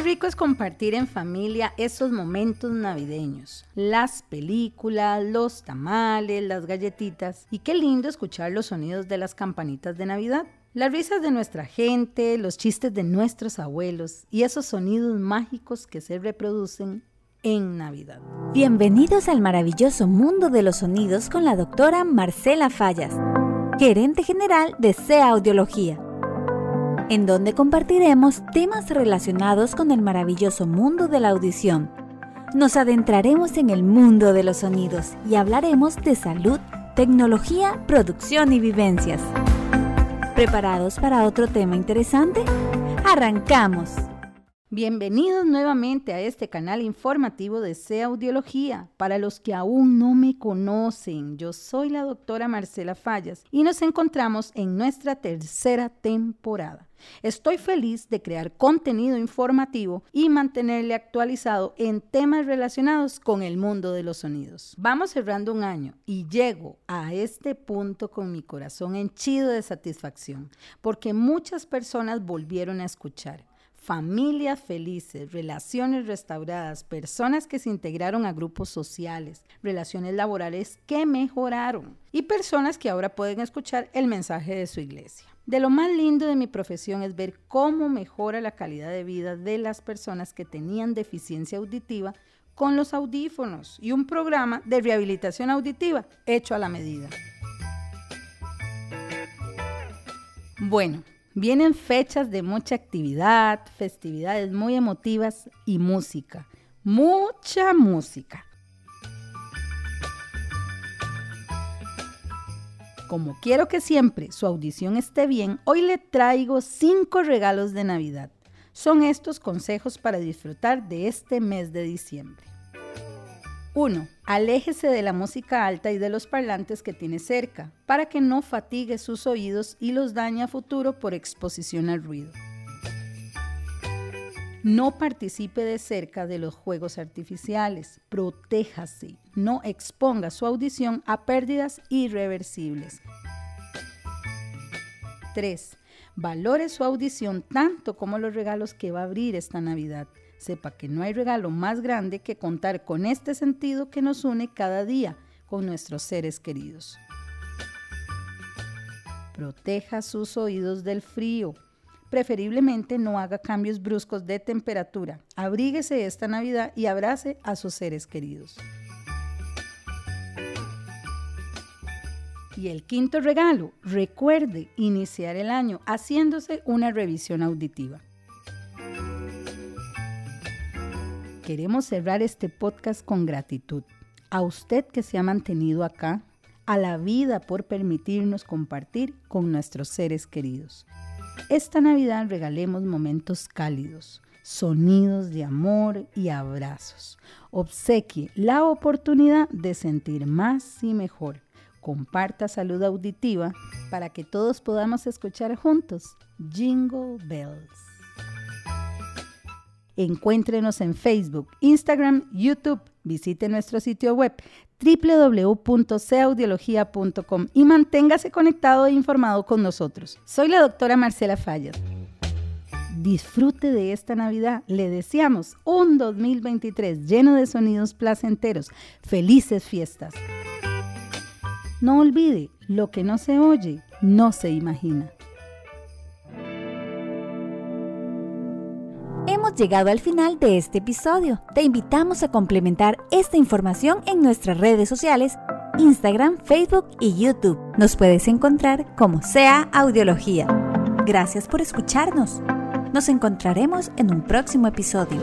rico es compartir en familia esos momentos navideños, las películas, los tamales, las galletitas y qué lindo escuchar los sonidos de las campanitas de Navidad. Las risas de nuestra gente, los chistes de nuestros abuelos y esos sonidos mágicos que se reproducen en Navidad. Bienvenidos al maravilloso mundo de los sonidos con la doctora Marcela Fallas, gerente general de CEA Audiología en donde compartiremos temas relacionados con el maravilloso mundo de la audición. Nos adentraremos en el mundo de los sonidos y hablaremos de salud, tecnología, producción y vivencias. ¿Preparados para otro tema interesante? ¡Arrancamos! Bienvenidos nuevamente a este canal informativo de C Audiología. Para los que aún no me conocen, yo soy la doctora Marcela Fallas y nos encontramos en nuestra tercera temporada. Estoy feliz de crear contenido informativo y mantenerle actualizado en temas relacionados con el mundo de los sonidos. Vamos cerrando un año y llego a este punto con mi corazón henchido de satisfacción porque muchas personas volvieron a escuchar familias felices, relaciones restauradas, personas que se integraron a grupos sociales, relaciones laborales que mejoraron y personas que ahora pueden escuchar el mensaje de su iglesia. De lo más lindo de mi profesión es ver cómo mejora la calidad de vida de las personas que tenían deficiencia auditiva con los audífonos y un programa de rehabilitación auditiva hecho a la medida. Bueno, Vienen fechas de mucha actividad, festividades muy emotivas y música. Mucha música. Como quiero que siempre su audición esté bien, hoy le traigo cinco regalos de Navidad. Son estos consejos para disfrutar de este mes de diciembre. 1. Aléjese de la música alta y de los parlantes que tiene cerca, para que no fatigue sus oídos y los dañe a futuro por exposición al ruido. No participe de cerca de los juegos artificiales, protéjase, no exponga su audición a pérdidas irreversibles. 3. Valore su audición tanto como los regalos que va a abrir esta Navidad sepa que no hay regalo más grande que contar con este sentido que nos une cada día con nuestros seres queridos. Proteja sus oídos del frío. Preferiblemente no haga cambios bruscos de temperatura. Abríguese esta Navidad y abrace a sus seres queridos. Y el quinto regalo, recuerde iniciar el año haciéndose una revisión auditiva. Queremos cerrar este podcast con gratitud. A usted que se ha mantenido acá, a la vida por permitirnos compartir con nuestros seres queridos. Esta Navidad regalemos momentos cálidos, sonidos de amor y abrazos. Obsequie la oportunidad de sentir más y mejor. Comparta salud auditiva para que todos podamos escuchar juntos Jingle Bells. Encuéntrenos en Facebook, Instagram, YouTube. Visite nuestro sitio web www.ceaudiología.com y manténgase conectado e informado con nosotros. Soy la doctora Marcela Fallas. Disfrute de esta Navidad. Le deseamos un 2023 lleno de sonidos placenteros. Felices fiestas. No olvide, lo que no se oye, no se imagina. Llegado al final de este episodio. Te invitamos a complementar esta información en nuestras redes sociales, Instagram, Facebook y YouTube. Nos puedes encontrar como sea Audiología. Gracias por escucharnos. Nos encontraremos en un próximo episodio.